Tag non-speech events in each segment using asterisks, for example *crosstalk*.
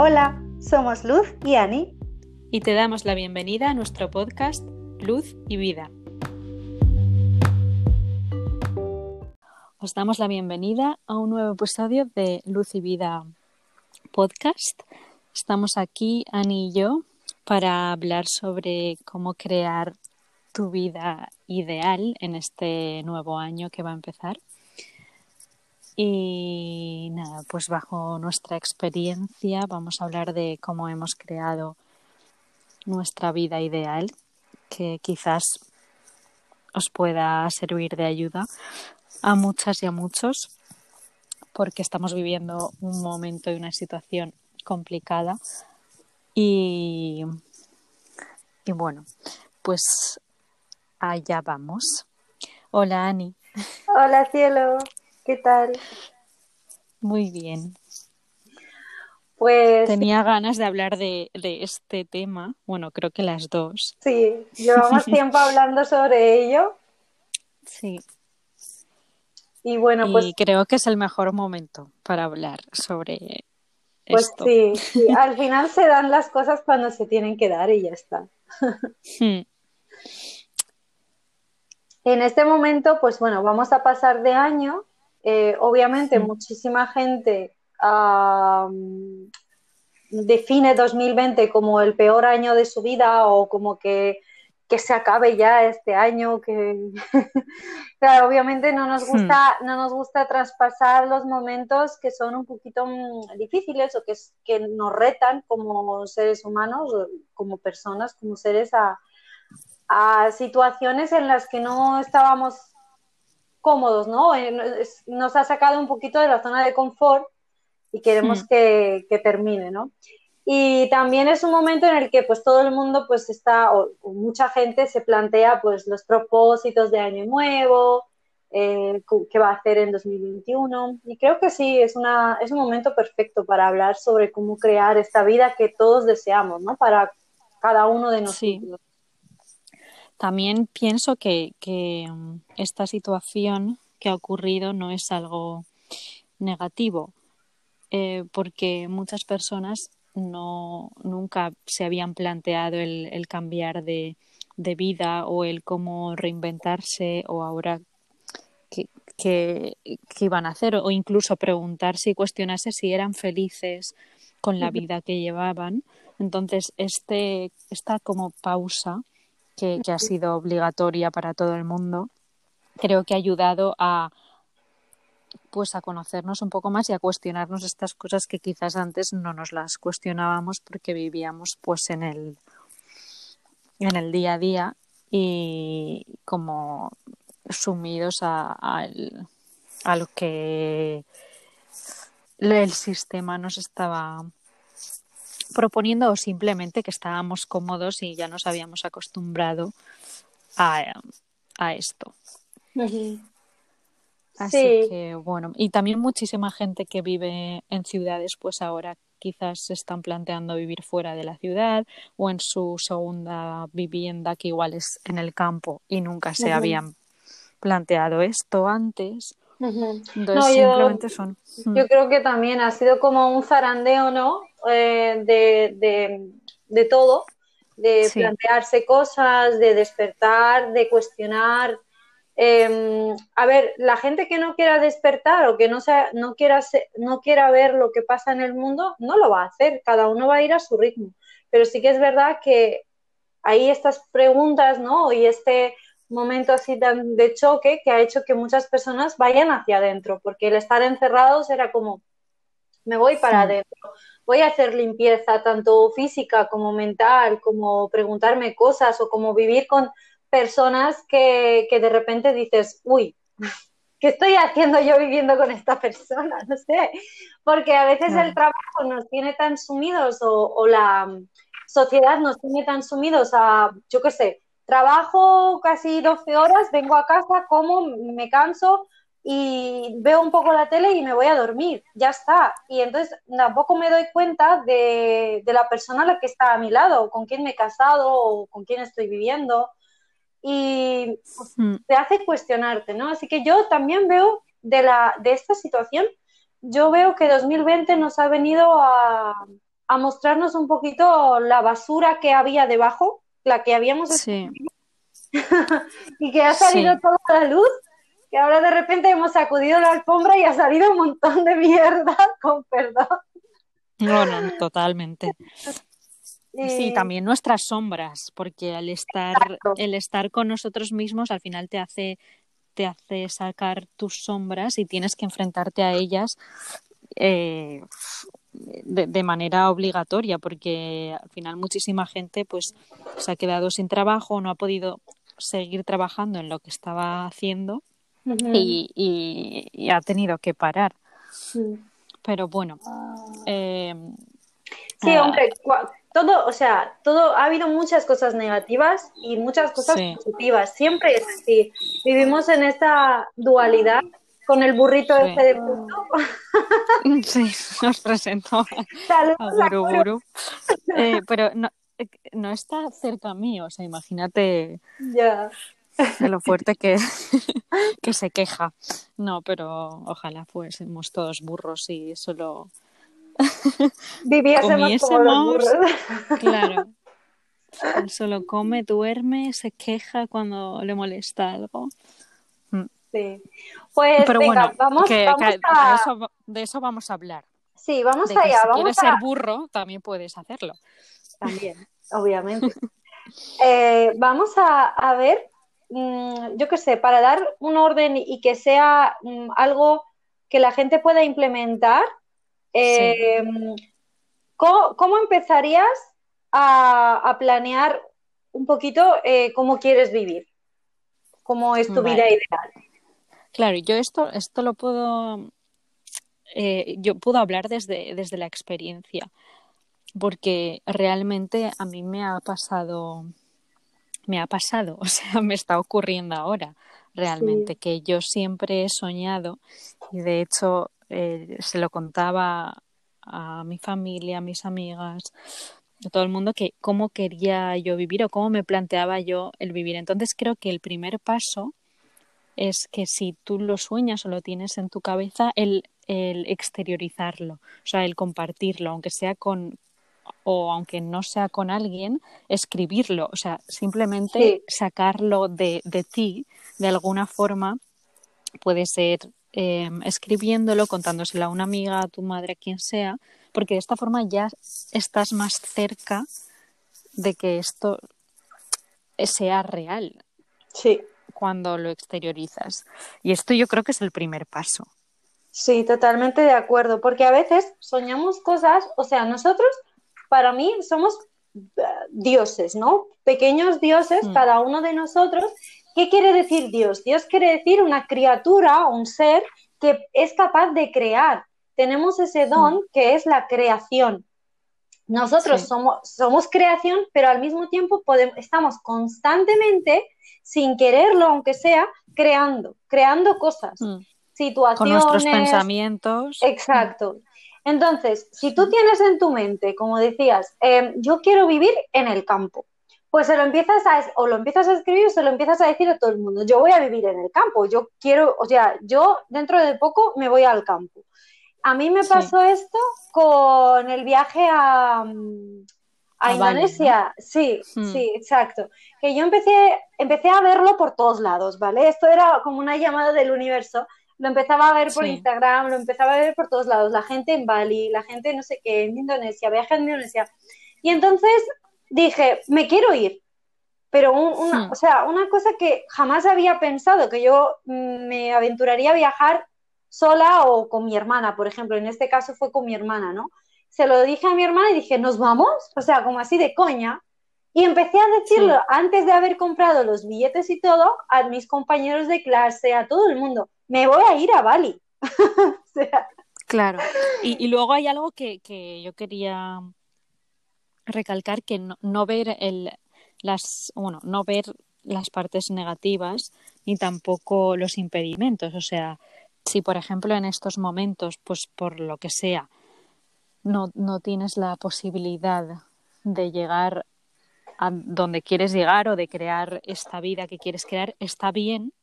Hola, somos Luz y Ani. Y te damos la bienvenida a nuestro podcast Luz y Vida. Os damos la bienvenida a un nuevo episodio de Luz y Vida podcast. Estamos aquí, Ani y yo, para hablar sobre cómo crear tu vida ideal en este nuevo año que va a empezar. Y nada, pues bajo nuestra experiencia vamos a hablar de cómo hemos creado nuestra vida ideal, que quizás os pueda servir de ayuda a muchas y a muchos, porque estamos viviendo un momento y una situación complicada. Y, y bueno, pues allá vamos. Hola, Ani. Hola, cielo. ¿Qué tal? Muy bien. Pues Tenía ganas de hablar de, de este tema. Bueno, creo que las dos. sí, llevamos *laughs* tiempo hablando sobre ello Sí. y bueno, y pues, creo que es el mejor momento para hablar sobre pues esto. sí, sí, al final se dan las cosas cuando se tienen que dar y ya está. Hmm, En este momento, pues bueno, vamos a pasar de año. Eh, obviamente, muchísima gente define 2020 como el peor año de su vida o como que, que se acabe ya este año. Que... *laughs* claro, obviamente no nos gusta, no nos gusta traspasar los momentos que son un poquito mm, difíciles o que, que nos retan como seres humanos, como personas, como seres a, a situaciones en las que no estábamos cómodos, ¿no? Eh, Nos ha sacado un poquito de la zona de confort y queremos Hmm. que, que termine, ¿no? Y también es un momento en el que pues todo el mundo pues está, o, o mucha gente se plantea pues los propósitos de año nuevo, eh, qué va a hacer en 2021. Y creo que sí, es, una, es un momento perfecto para hablar sobre cómo crear esta vida que todos deseamos, ¿no? Para cada uno de Sí. También pienso que, que mm, esta situación que ha ocurrido no es algo negativo, eh, porque muchas personas no nunca se habían planteado el, el cambiar de, de vida o el cómo reinventarse o ahora qué, qué- qué iban a hacer o incluso preguntarse y cuestionarse si eran felices con la vida que llevaban. Entonces, este, esta como pausa que, que ha sido obligatoria para todo el mundo, creo que ha ayudado a pues a conocernos un poco más y a cuestionarnos estas cosas que quizás antes no nos las cuestionábamos porque vivíamos pues en el en el día a día y como sumidos a, a lo que el sistema nos estaba proponiendo o simplemente que estábamos cómodos y ya nos habíamos acostumbrado a, a esto. Así Sí. que bueno, y también muchísima gente que vive en ciudades, pues ahora quizás se están planteando vivir fuera de la ciudad o en su segunda vivienda, que igual es en el campo y nunca se habían planteado esto antes. Entonces No, yo- simplemente son. Mm, Yo creo que también ha sido como un zarandeo, ¿no? Eh, de, de, de todo, de Sí. plantearse cosas, de despertar, de cuestionar. Eh, a ver, la gente que no quiera despertar o que no, sea, no, quiera no quiera ver lo que pasa en el mundo, no lo va a hacer, cada uno va a ir a su ritmo. Pero sí que es verdad que hay estas preguntas, ¿no? Y este momento así tan de choque que ha hecho que muchas personas vayan hacia adentro, porque el estar encerrados era como, me voy para adentro, voy a hacer limpieza tanto física como mental, como preguntarme cosas o como vivir con personas que, que de repente dices, uy, ¿qué estoy haciendo yo viviendo con esta persona? *laughs* No sé, porque a veces el trabajo nos tiene tan sumidos o, o la sociedad nos tiene tan sumidos a, yo qué sé, trabajo casi 12 horas, vengo a casa, como, me canso y veo un poco la tele y me voy a dormir, ya está. Y entonces tampoco me doy cuenta de, de la persona a la que está a mi lado, con quién me he casado o con quién estoy viviendo. Y pues, mm, te hace cuestionarte, ¿no? Así que yo también veo de, la, de esta situación, yo veo que 2020 nos ha venido a, a mostrarnos un poquito la basura que había debajo, la que habíamos Sí, *laughs* y que ha salido Sí. toda la luz, que ahora de repente hemos sacudido la alfombra y ha salido un montón de mierda, *laughs* con perdón. bueno, totalmente. Y- Sí, también nuestras sombras, porque al estar, Exacto. el estar con nosotros mismos al final te hace, te hace sacar tus sombras y tienes que enfrentarte a ellas eh, de, de manera obligatoria, porque al final muchísima gente pues se ha quedado sin trabajo, no ha podido seguir trabajando en lo que estaba haciendo Y, y- y ha tenido que parar. Sí. Pero bueno, eh, Sí, Ah. hombre, todo, o sea, todo, ha habido muchas cosas negativas y muchas cosas Sí. positivas. Siempre es así. Vivimos en esta dualidad con el burrito Sí. este de puto. *laughs* sí, os presento Saludos a a Guru Guru. Guru. Eh, pero no, eh, no está cerca mío, o sea, imagínate Ya. De lo fuerte que, *laughs* que se queja. No, pero ojalá fuésemos todos burros y solo, *laughs* Viviésemos como los Comiésemos. burros. *laughs* claro, él solo come, duerme, se queja cuando le molesta algo. Sí. Pues Pero venga, bueno, vamos, que- vamos que a... de, eso, de eso vamos a hablar. Sí, vamos De que allá, si vamos quieres a... ser burro, también puedes hacerlo. También, obviamente. Eh, vamos a, a ver, mm, yo qué sé, para dar un orden y que sea mm, algo que la gente pueda implementar, eh, ¿cómo, cómo empezarías a, a planear un poquito eh, cómo quieres vivir? ¿Cómo es tu Vale. vida ideal? Claro, yo esto, esto lo puedo, eh, yo puedo hablar desde, desde la experiencia, porque realmente a mí me ha pasado, me ha pasado, *laughs* o sea, me está ocurriendo ahora realmente, Sí. que yo siempre he soñado y de hecho eh, se lo contaba a mi familia, a mis amigas, a todo el mundo que cómo quería yo vivir o cómo me planteaba yo el vivir. Entonces creo que el primer paso es que si tú lo sueñas o lo tienes en tu cabeza, el, el exteriorizarlo, o sea, el compartirlo, aunque sea con o aunque no sea con alguien, escribirlo, o sea, simplemente Sí. sacarlo de, de ti de alguna forma, puede ser eh, escribiéndolo, contándoselo a una amiga, a tu madre, a quien sea, porque de esta forma ya estás más cerca de que esto sea real Sí, cuando lo exteriorizas. Y esto yo creo que es el primer paso. sí, totalmente de acuerdo, porque a veces soñamos cosas, o sea, nosotros, para mí, somos eh, dioses, ¿no? Pequeños dioses, Mm. cada uno de nosotros. ¿Qué quiere decir Dios? Dios quiere decir una criatura, un ser que es capaz de crear. Tenemos ese don que es la creación. Nosotros Sí. somos, somos creación, pero al mismo tiempo podemos, estamos constantemente, sin quererlo, aunque sea, creando, creando cosas, Mm. situaciones. Con nuestros pensamientos. Exacto. Entonces, si tú tienes en tu mente, como decías, eh, yo quiero vivir en el campo, pues se lo empiezas a, o lo empiezas a escribir o se lo empiezas a decir a todo el mundo, yo voy a vivir en el campo, yo quiero, o sea, yo dentro de poco me voy al campo. A mí me Sí. pasó esto con el viaje a, mm, a A Bali, Indonesia. Sí, Hmm. sí, exacto. Que yo empecé, empecé a verlo por todos lados, ¿vale? Esto era como una llamada del universo. Lo empezaba a ver por Sí. Instagram, lo empezaba a ver por todos lados. La gente en Bali, la gente no sé qué, en Indonesia, viaje a Indonesia. Y entonces dije, me quiero ir. Pero un- una, Hmm. o sea, una cosa que jamás había pensado, que yo mm, me aventuraría a viajar sola o con mi hermana, por ejemplo. En este caso fue con mi hermana, ¿no? Se lo dije a mi hermana y dije, ¿nos vamos? O sea, como así de coña. Y empecé a decirlo Sí. antes de haber comprado los billetes y todo a mis compañeros de clase, a todo el mundo. Me voy a ir a Bali. *laughs* O sea, Claro. Y, y luego hay algo que, que yo quería recalcar, que no, no ver el, las, bueno, no ver las partes negativas ni tampoco los impedimentos. O sea, si por ejemplo en estos momentos, pues por lo que sea, no, no tienes la posibilidad de llegar a donde quieres llegar o de crear esta vida que quieres crear, está bien,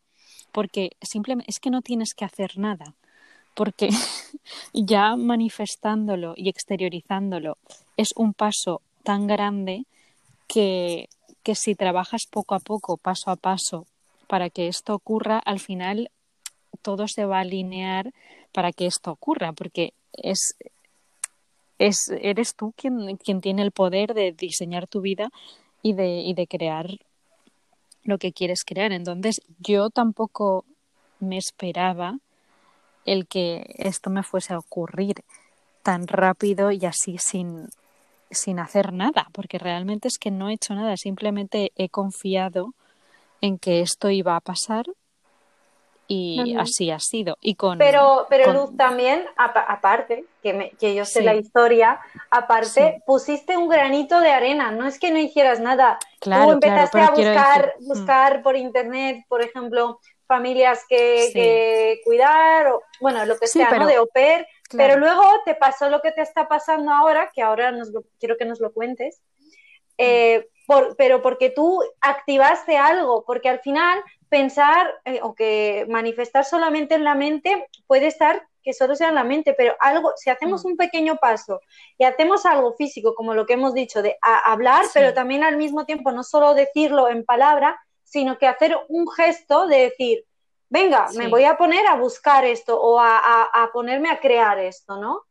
porque simplemente es que no tienes que hacer nada. porque *laughs* ya manifestándolo y exteriorizándolo es un paso tan grande que, que si trabajas poco a poco, paso a paso, para que esto ocurra, al final todo se va a alinear para que esto ocurra, porque es, es eres tú quien, quien tiene el poder de diseñar tu vida y de, y de crear lo que quieres crear. Entonces, yo tampoco me esperaba el que esto me fuese a ocurrir tan rápido y así sin, sin hacer nada, porque realmente es que no he hecho nada, simplemente he confiado en que esto iba a pasar y así ha sido. Y con, pero pero Luz también, aparte, que, que yo sé la historia, aparte, pusiste un granito de arena, no es que no hicieras nada. Claro, Tú empezaste a buscar, mm. buscar por internet, por ejemplo, familias que, cuidar, o, bueno, lo que sea, ¿no? De au pero luego te pasó lo que te está pasando ahora, que ahora nos quiero que nos lo cuentes, eh, por, pero porque tú activaste algo, porque al final pensar eh, o que manifestar solamente en la mente puede estar que solo sea en la mente, pero algo, si hacemos mm. un pequeño paso y hacemos algo físico, como lo que hemos dicho, de hablar, pero también al mismo tiempo no solo decirlo en palabra, sino que hacer un gesto de decir, venga, me voy a poner a buscar esto o a, ponerme a crear esto, ¿no?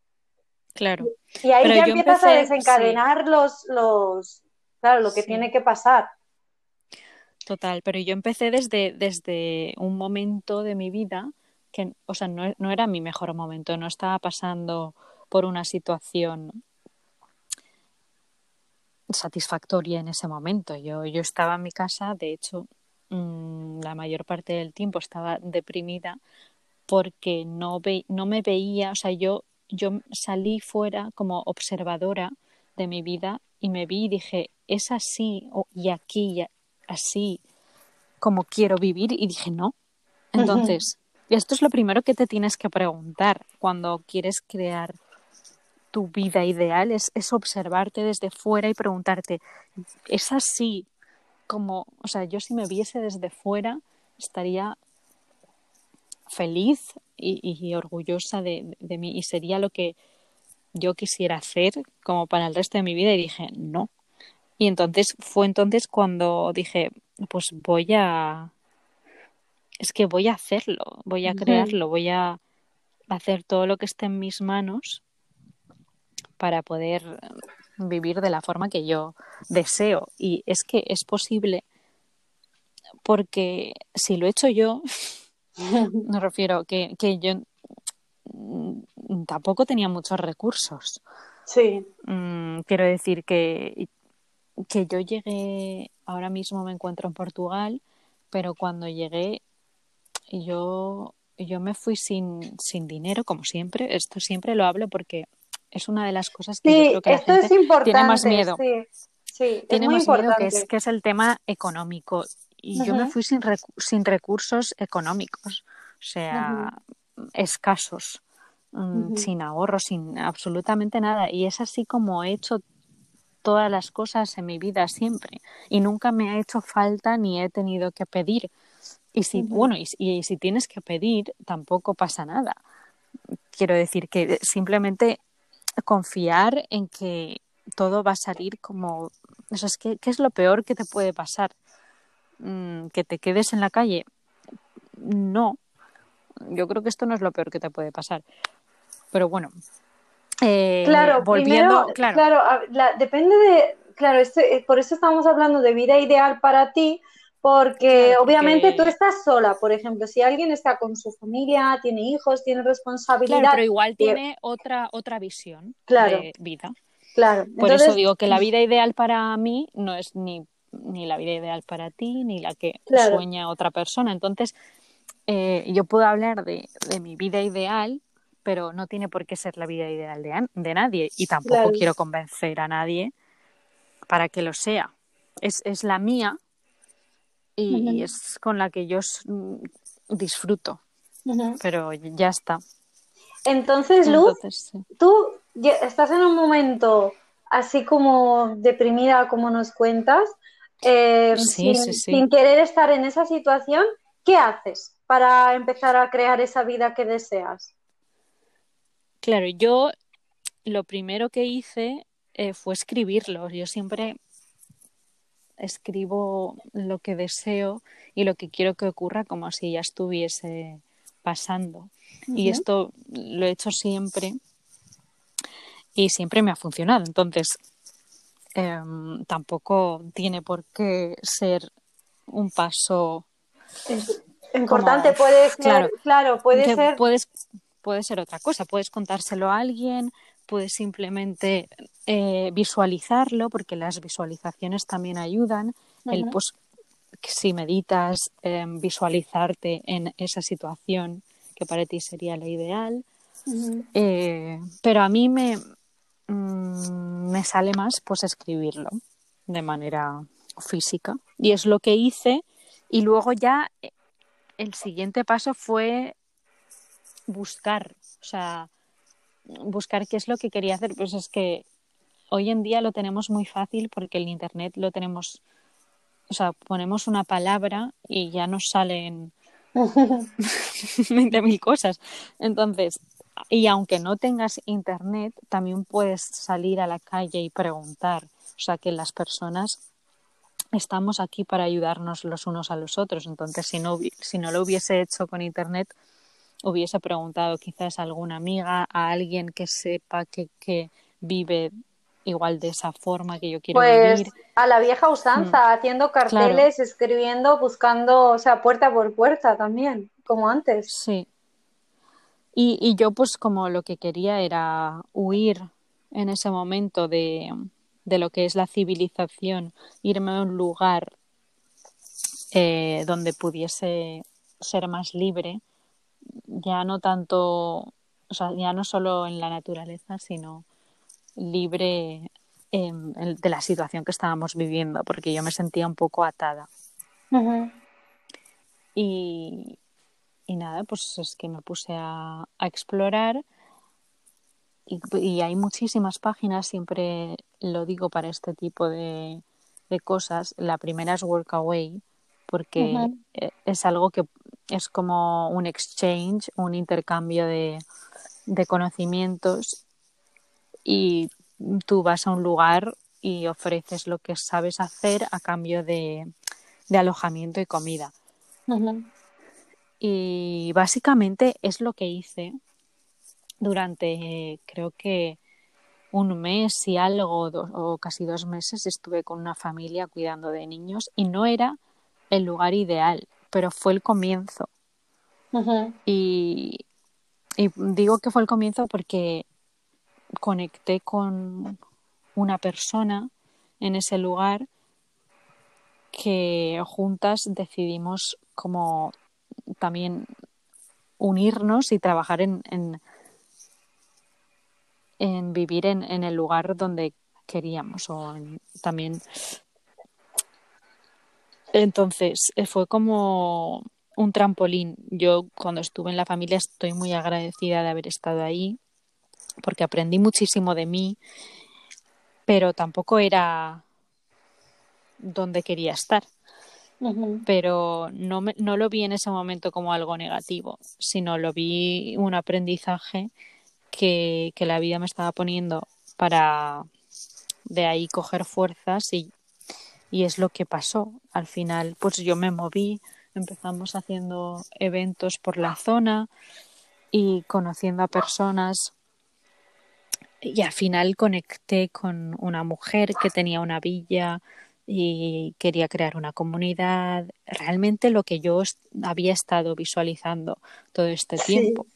Claro. Y ahí ya empiezas a desencadenar los, los, claro, lo que tiene que pasar. Total, pero yo empecé desde, desde un momento de mi vida que, o sea, no, no era mi mejor momento, no estaba pasando por una situación satisfactoria en ese momento. Yo, yo estaba en mi casa, de hecho, mm, la mayor parte del tiempo estaba deprimida porque no, ve, no me veía, o sea, yo, yo salí fuera como observadora de mi vida y me vi y dije, es así y aquí así como quiero vivir y dije, no. Entonces, esto es lo primero que te tienes que preguntar cuando quieres crear tu vida ideal, es, es observarte desde fuera y preguntarte, ¿es así como, o sea, yo si me viese desde fuera estaría feliz y, orgullosa de, de, mí y sería lo que yo quisiera hacer como para el resto de mi vida y dije, no. Y entonces fue entonces cuando dije, pues voy a, es que voy a hacerlo, voy a crearlo, voy a hacer todo lo que esté en mis manos para poder vivir de la forma que yo deseo. Y es que es posible porque si lo he hecho yo, *laughs* me refiero que, que yo tampoco tenía muchos recursos. Sí. Mm, quiero decir que, que yo llegué, ahora mismo me encuentro en Portugal, pero cuando llegué yo, yo me fui sin, sin dinero, como siempre. Esto siempre lo hablo porque es una de las cosas que yo creo que la gente tiene más miedo. Sí, tiene más miedo que es, que es el tema económico. Y yo me fui sin, sin recursos económicos, o sea, escasos, mm, sin ahorros, sin absolutamente nada. Y es así como he hecho todas las cosas en mi vida siempre. Y nunca me ha hecho falta ni he tenido que pedir. Y si, bueno, y, y si tienes que pedir, tampoco pasa nada. Quiero decir que simplemente confiar en que todo va a salir como... Eso es que, ¿Qué es lo peor que te puede pasar? Mm, ¿Que te quedes en la calle? No. Yo creo que esto no es lo peor que te puede pasar. Pero bueno. Eh, claro, volviendo, claro, claro depende de... Claro, este, por eso estamos hablando de vida ideal para ti, porque obviamente tú estás sola, por ejemplo, si alguien está con su familia, tiene hijos, tiene responsabilidad. Claro, pero igual tiene otra, otra visión de vida. Claro. Por eso digo que la vida ideal para mí no es ni, ni la vida ideal para ti, ni la que sueña otra persona. Entonces, eh, yo puedo hablar de, de, mi vida ideal, pero no tiene por qué ser la vida ideal de, de nadie. Y tampoco quiero convencer a nadie para que lo sea. Es, es la mía y, es con la que yo mm, disfruto. Pero ya está. Entonces, Luz, tú estás en un momento así como deprimida, como nos cuentas, eh, sin, querer estar en esa situación, ¿qué haces para empezar a crear esa vida que deseas? Claro, yo lo primero que hice eh, fue escribirlo. Yo siempre escribo lo que deseo y lo que quiero que ocurra como si ya estuviese pasando. Y esto lo he hecho siempre y siempre me ha funcionado. Entonces, em, tampoco tiene por qué ser un paso importante. puede ser, claro, puede ser. Puedes, puede ser otra cosa. Puedes contárselo a alguien, puedes simplemente eh, visualizarlo, porque las visualizaciones también ayudan. El pues, si meditas, em, visualizarte en esa situación que para ti sería la ideal. Eh, pero a mí me, mm, me sale más pues escribirlo de manera física. Y es lo que hice. Y luego ya eh, el siguiente paso fue buscar, o sea, buscar qué es lo que quería hacer. Pues es que hoy en día lo tenemos muy fácil porque el Internet lo tenemos, o sea, ponemos una palabra y ya nos salen 20.000 cosas. Entonces, y aunque no tengas Internet, también puedes salir a la calle y preguntar. O sea, que las personas estamos aquí para ayudarnos los unos a los otros. Entonces, si no, si no lo hubiese hecho con Internet, hubiese preguntado quizás a alguna amiga, a alguien que sepa que, que vive igual de esa forma que yo quiero pues, vivir. A la vieja usanza, mm. haciendo carteles, escribiendo, buscando, o sea, puerta por puerta también, como antes. Sí. Y, y yo pues como lo que quería era huir en ese momento de, de lo que es la civilización, irme a un lugar eh, donde pudiese ser más libre, ya no tanto, o sea, ya no solo en la naturaleza, sino libre de la situación que estábamos viviendo, porque yo me sentía un poco atada. y, y, nada, pues es que me puse a, a explorar y, hay muchísimas páginas, siempre lo digo para este tipo de, de cosas. La primera es Workaway, porque e, es algo que es como un exchange, un intercambio de, de conocimientos y tú vas a un lugar y ofreces lo que sabes hacer a cambio de, de alojamiento y comida. Y básicamente es lo que hice durante creo que un mes y algo o casi dos meses estuve con una familia cuidando de niños y no era el lugar ideal, pero fue el comienzo. y, y digo que fue el comienzo porque conecté con una persona en ese lugar que juntas decidimos como también unirnos y trabajar en, en, vivir en, en, el lugar donde queríamos o también entonces eh, fue como un trampolín yo cuando estuve en la familia estoy muy agradecida de haber estado ahí porque aprendí muchísimo de mí, pero tampoco era donde quería estar. Pero no, me, no lo vi en ese momento como algo negativo, sino lo vi un aprendizaje que, que la vida me estaba poniendo para de ahí coger fuerzas y, y es lo que pasó. Al final, pues yo me moví, empezamos haciendo eventos por la zona y conociendo a personas y al final conecté con una mujer que tenía una villa y quería crear una comunidad, realmente lo que yo había estado visualizando todo este tiempo.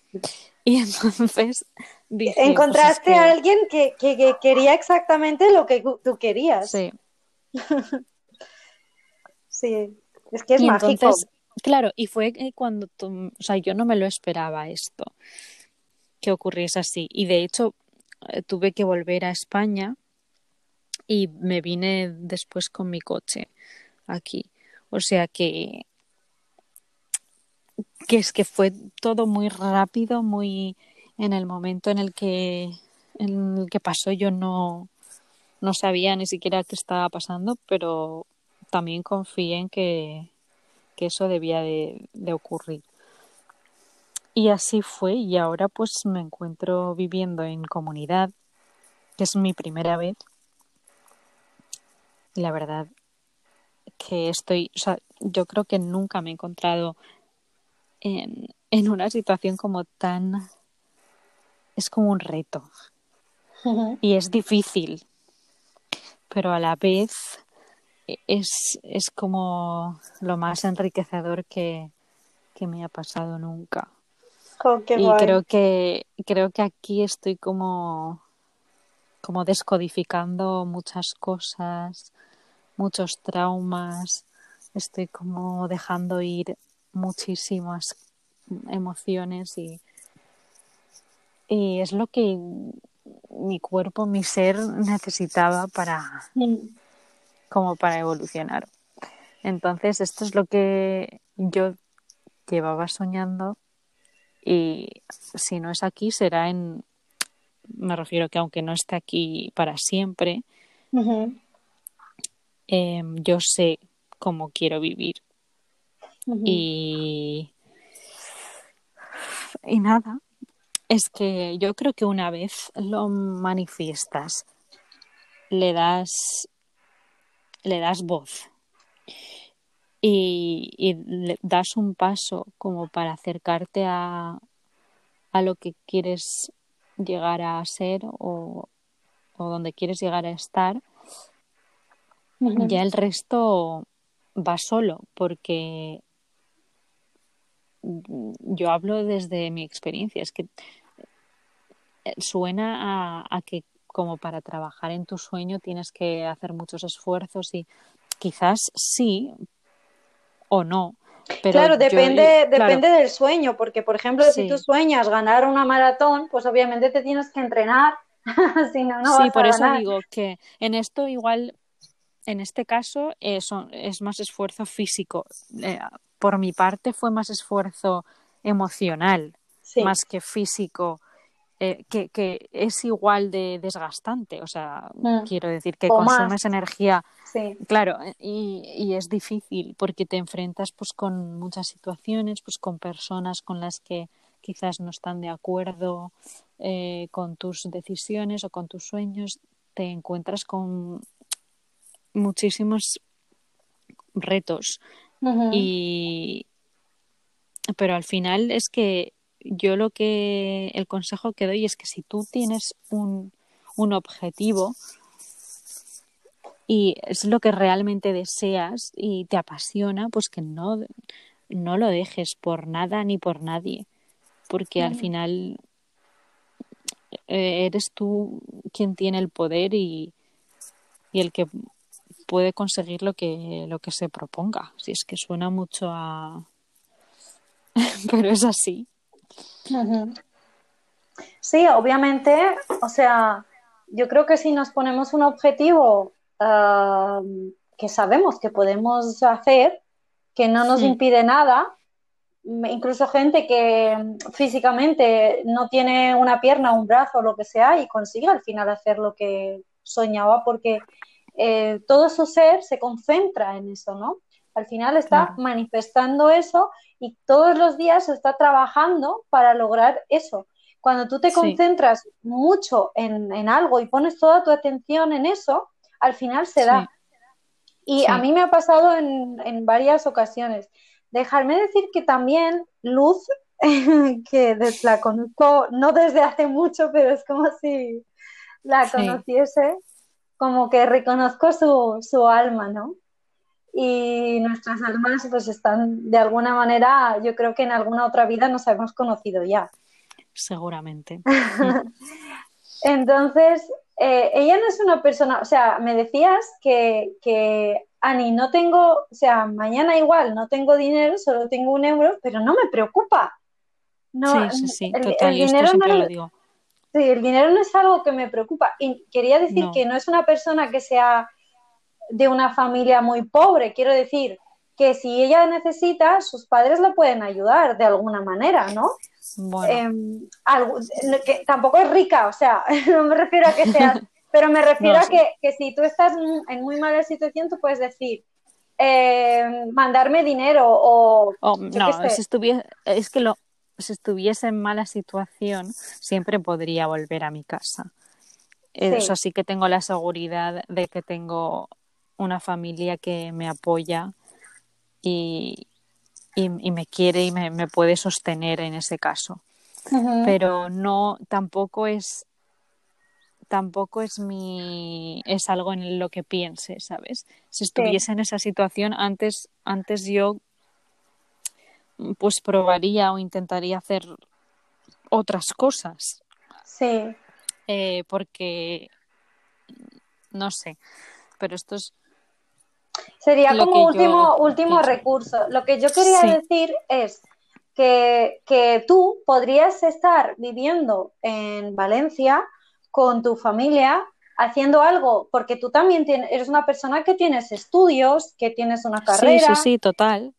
Y entonces pues encontraste a alguien que, que, quería exactamente lo que tú querías. Sí. *laughs* sí, es que es mágico. claro, y fue cuando, o sea, yo no me lo esperaba esto, que ocurriese así. Y de hecho, eh, tuve que volver a España y me vine después con mi coche aquí. O sea que que es que fue todo muy rápido, muy en el momento en el que en el que pasó yo no no sabía ni siquiera qué estaba pasando, pero también confié en que, que eso debía de, de ocurrir. Y así fue y ahora pues me encuentro viviendo en comunidad, que es mi primera vez. Y la verdad que estoy, o sea, yo creo que nunca me he encontrado en, en una situación como tan... Es como un reto. Y es difícil, pero a la vez es, es como lo más enriquecedor que, que me ha pasado nunca. Oh, qué y guay. creo que creo que aquí estoy como como descodificando muchas cosas, muchos traumas, estoy como dejando ir muchísimas emociones y y es lo que mi cuerpo, mi ser necesitaba para como para evolucionar. Entonces, esto es lo que yo llevaba soñando y si no es aquí, será en, me refiero que aunque no esté aquí para siempre, eh, yo sé cómo quiero vivir. Y, y nada, es que yo creo que una vez lo manifiestas, le das, le das voz y, y le das un paso como para acercarte a, a lo que quieres llegar a ser o, o donde quieres llegar a estar, ya el resto va solo, porque yo hablo desde mi experiencia, es que eh, suena a, a que como para trabajar en tu sueño tienes que hacer muchos esfuerzos y quizás sí o no, pero Claro, yo- depende, claro, depende del sueño, porque por ejemplo, si tú sueñas ganar una maratón, pues obviamente te tienes que entrenar, *laughs* si no, no sí, vas por a eso ganar. digo que en esto igual, en este caso, eh, son- es más esfuerzo físico. Eh, por mi parte fue más esfuerzo emocional, Sí. más que físico, eh, que, que es igual de desgastante. O sea, Mm. quiero decir que O más. consumes energía, Sí. claro, y, y es difícil porque te enfrentas pues con muchas situaciones, pues con personas con las que quizás no están de acuerdo eh, con tus decisiones o con tus sueños, te encuentras con muchísimos retos. Y pero al final es que yo lo que el consejo que doy es que si tú tienes un, un objetivo y es lo que realmente deseas y te apasiona, pues que no, no lo dejes por nada ni por nadie, porque al final eh, eres tú quien tiene el poder y, y el que puede conseguir lo que, lo que se proponga. Si es que suena mucho a... *laughs* Pero es así. Sí, obviamente, o sea, yo creo que si nos ponemos un objetivo ah, que sabemos que podemos hacer, que no nos impide nada, mm, incluso gente que mm, físicamente no tiene una pierna, un brazo, lo que sea, y consigue al final hacer lo que soñaba, porque eh, todo su ser se concentra en eso, ¿no? Al final está Claro. manifestando eso y todos los días está trabajando para lograr eso. Cuando tú te Sí. concentras mucho en, en algo y pones toda tu atención en eso, al final se Sí. da. Y Sí. a mí me ha pasado en, en varias ocasiones. Dejarme decir que también Luz, *laughs* que la conozco no desde hace mucho, pero es como si la conociese, como que reconozco su, su alma, ¿no? Y nuestras almas pues están de alguna manera, yo creo que en alguna otra vida nos hemos conocido ya. Seguramente. *laughs* Entonces, eh, ella no es una persona, o sea, me decías que, que, Ani, no tengo, o sea, mañana igual no tengo dinero, solo tengo un euro, pero no me preocupa. No, sí, sí, sí, total. el Yo esto siempre no, lo digo. Sí, el dinero no es algo que me preocupa. Y quería decir No. que no es una persona que sea de una familia muy pobre, quiero decir que si ella necesita, sus padres la pueden ayudar de alguna manera, ¿no? Bueno, Eh, algo- que tampoco es rica, o sea, *laughs* no me refiero a que seas, *laughs* pero me refiero No, a sí. que, que si tú estás en muy mala situación, tú puedes decir, eh, mandarme dinero o oh, no, si estuviera, es que lo, si estuviese en mala situación, siempre podría volver a mi casa. Eso sí que tengo la seguridad de que tengo una familia que me apoya y, y, me quiere y me, puede sostener en ese caso. Pero no, tampoco es tampoco es mi es algo en lo que piense, ¿sabes? Si estuviese en esa situación antes antes yo pues probaría o intentaría hacer otras cosas. Sí. Eh, porque no sé, pero esto es Sería como último, último recurso. Lo que yo quería decir es que, que, tú podrías estar viviendo en Valencia con tu familia haciendo algo, porque tú también tienes, eres una persona que tienes estudios, que tienes una carrera. Sí, sí, sí, total.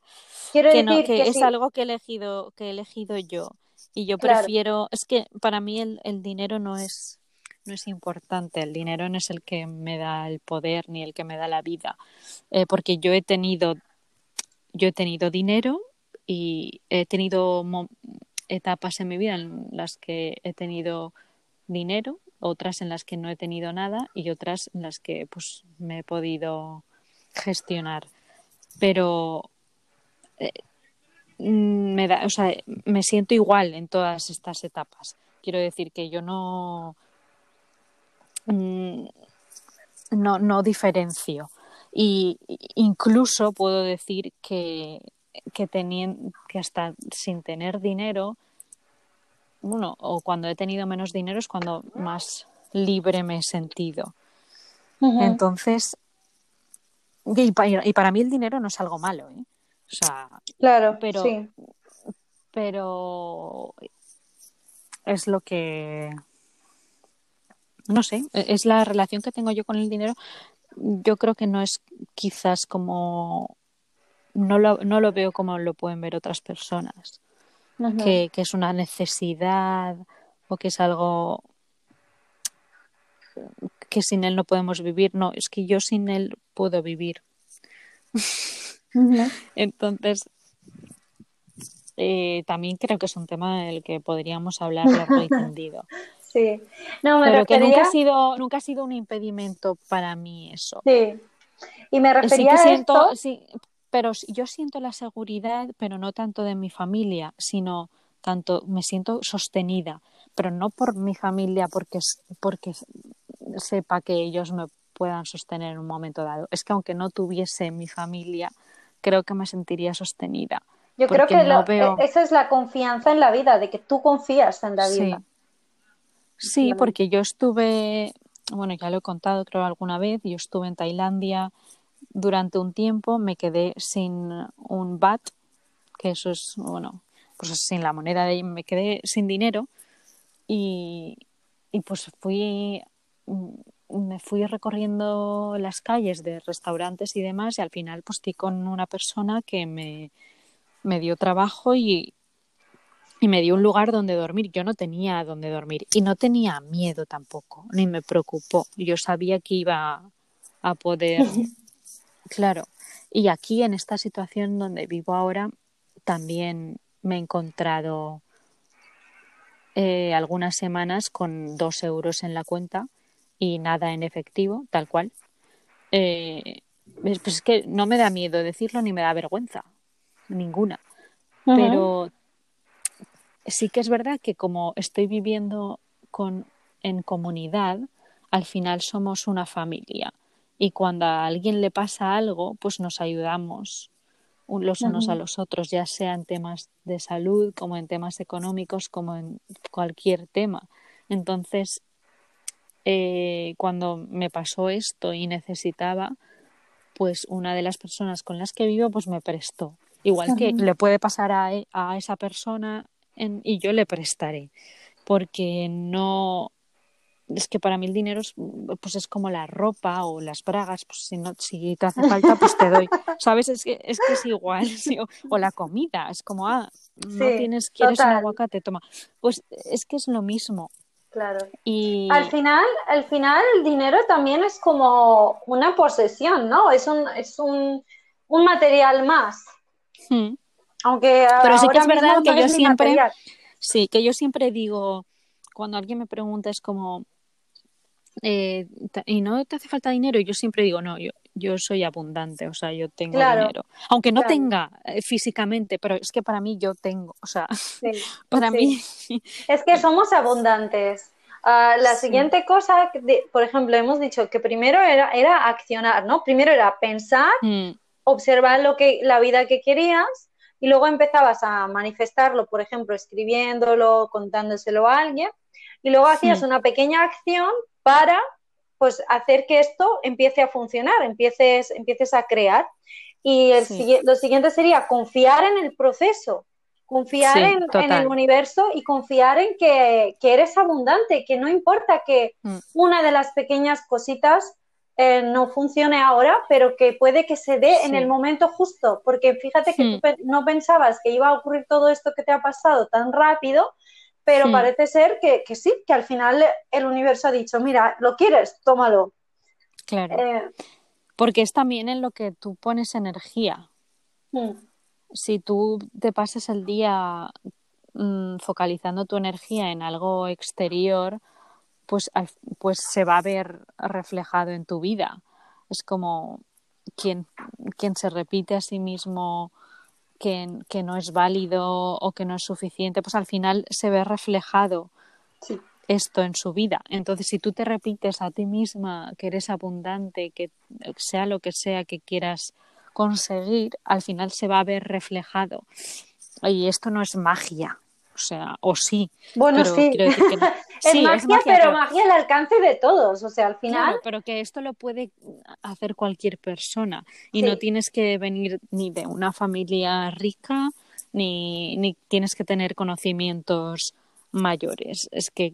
Quiero decir que, es algo que he elegido, que he elegido yo. Y yo prefiero, es que para mí el, el dinero no es no es importante, el dinero no es el que me da el poder ni el que me da la vida, eh, porque yo he tenido, yo he tenido dinero y he tenido etapas en mi vida en las que he tenido dinero, otras en las que no he tenido nada y otras en las que pues me he podido gestionar. Pero eh, me da, o sea, me siento igual en todas estas etapas. Quiero decir que yo no Mm, no, no diferencio. Y incluso puedo decir que, que, que hasta sin tener dinero, bueno, o cuando he tenido menos dinero es cuando más libre me he sentido. Entonces, y para, mí el dinero no es algo malo, ¿eh? O sea, claro, pero, pero es lo que no sé, e-, es la relación que tengo yo con el dinero. Yo creo que no es quizás como no lo, no lo veo como lo pueden ver otras personas, que, que es una necesidad o que es algo que sin él no podemos vivir. No, es que yo sin él puedo vivir. *laughs* Entonces, eh, también creo que es un tema del que podríamos hablar largo y *laughs* tendido. Sí. No, me Pero que nunca ha, sido, nunca ha sido un impedimento para mí eso. Sí. Y me refería sí a siento, esto... Sí, pero yo siento la seguridad, pero no tanto de mi familia, sino tanto me siento sostenida, pero no por mi familia porque, porque sepa que ellos me puedan sostener en un momento dado. Es que aunque no tuviese mi familia, creo que me sentiría sostenida. Yo creo que e, esa es la confianza en la vida, de que tú confías en la vida. Sí, porque yo estuve, bueno, ya lo he contado creo alguna vez, yo estuve en Tailandia durante un tiempo, me quedé sin un bat, que eso es, bueno, pues sin la moneda de ahí, me quedé sin dinero y, y pues fui, me fui recorriendo las calles de restaurantes y demás y al final pues estoy con una persona que me, me dio trabajo y, y me dio un lugar donde dormir. Yo no tenía donde dormir y no tenía miedo tampoco, ni me preocupó. Yo sabía que iba a poder. *laughs* claro. Y aquí, en esta situación donde vivo ahora, también me he encontrado eh, algunas semanas con dos euros en la cuenta y nada en efectivo, tal cual. Eh, pues es que no me da miedo decirlo ni me da vergüenza, ninguna. Pero sí que es verdad que como estoy viviendo con, en comunidad, al final somos una familia. Y cuando a alguien le pasa algo, pues nos ayudamos los unos a los otros, ya sea en temas de salud, como en temas económicos, como en cualquier tema. Entonces, eh, cuando me pasó esto y necesitaba, pues una de las personas con las que vivo, pues me prestó. Igual que le puede pasar a, e, a esa persona y yo le prestaré, porque no es que para mí el dinero es, pues es como la ropa o las bragas, pues si no si te hace falta pues te doy, *laughs* sabes es que es que es igual *laughs* o, la comida es como ah no tienes quieres un aguacate toma pues es que es lo mismo claro y al final al final el dinero también es como una posesión no es un es un, un material más hmm. Aunque Pero sí que es verdad que yo siempre, material. sí, que yo siempre digo, cuando alguien me pregunta es como, eh, ¿y no te hace falta dinero? Y yo siempre digo, no, yo, yo soy abundante, o sea, yo tengo Claro, dinero. Aunque no claro. tenga eh, físicamente, pero es que para mí yo tengo, o sea, Sí, *laughs* para sí. mí, Es que somos abundantes. Ah, la Sí. siguiente cosa, de- por ejemplo, hemos dicho que primero era, era accionar, ¿no? Primero era pensar, mm, observar lo que, la vida que querías y luego empezabas a manifestarlo, por ejemplo, escribiéndolo, contándoselo a alguien y luego hacías una pequeña acción para pues hacer que esto empiece a funcionar, empieces, empieces a crear. Y el Sí. lo siguiente sería confiar en el proceso, confiar Sí, en, el universo y confiar en que, que eres abundante, que no importa que Mm. una de las pequeñas cositas eh, no funcione ahora, pero que puede que se dé en el momento justo, porque fíjate que tú pe- no pensabas que iba a ocurrir todo esto que te ha pasado tan rápido, pero parece ser que, que sí, que al final el universo ha dicho, mira, ¿lo quieres? Tómalo. claro. Eh, Porque es también en lo que tú pones energía. mm, Si tú te pasas el día mm, focalizando tu energía en algo exterior, pues, pues se va a ver reflejado en tu vida. Es como quien, quien se repite a sí mismo que, que no es válido o que no es suficiente, pues al final se ve reflejado sí. esto en su vida. Entonces, si tú te repites a ti misma que eres abundante, que sea lo que sea que quieras conseguir, al final se va a ver reflejado. Y esto no es magia, o sea, o sí. Bueno, pero sí. decir que *laughs* no- Es Sí, magia, pero magia al alcance de todos. O sea, al final, Claro, pero que esto lo puede hacer cualquier persona y Sí. no tienes que venir ni de una familia rica ni, ni tienes que tener conocimientos mayores. Es que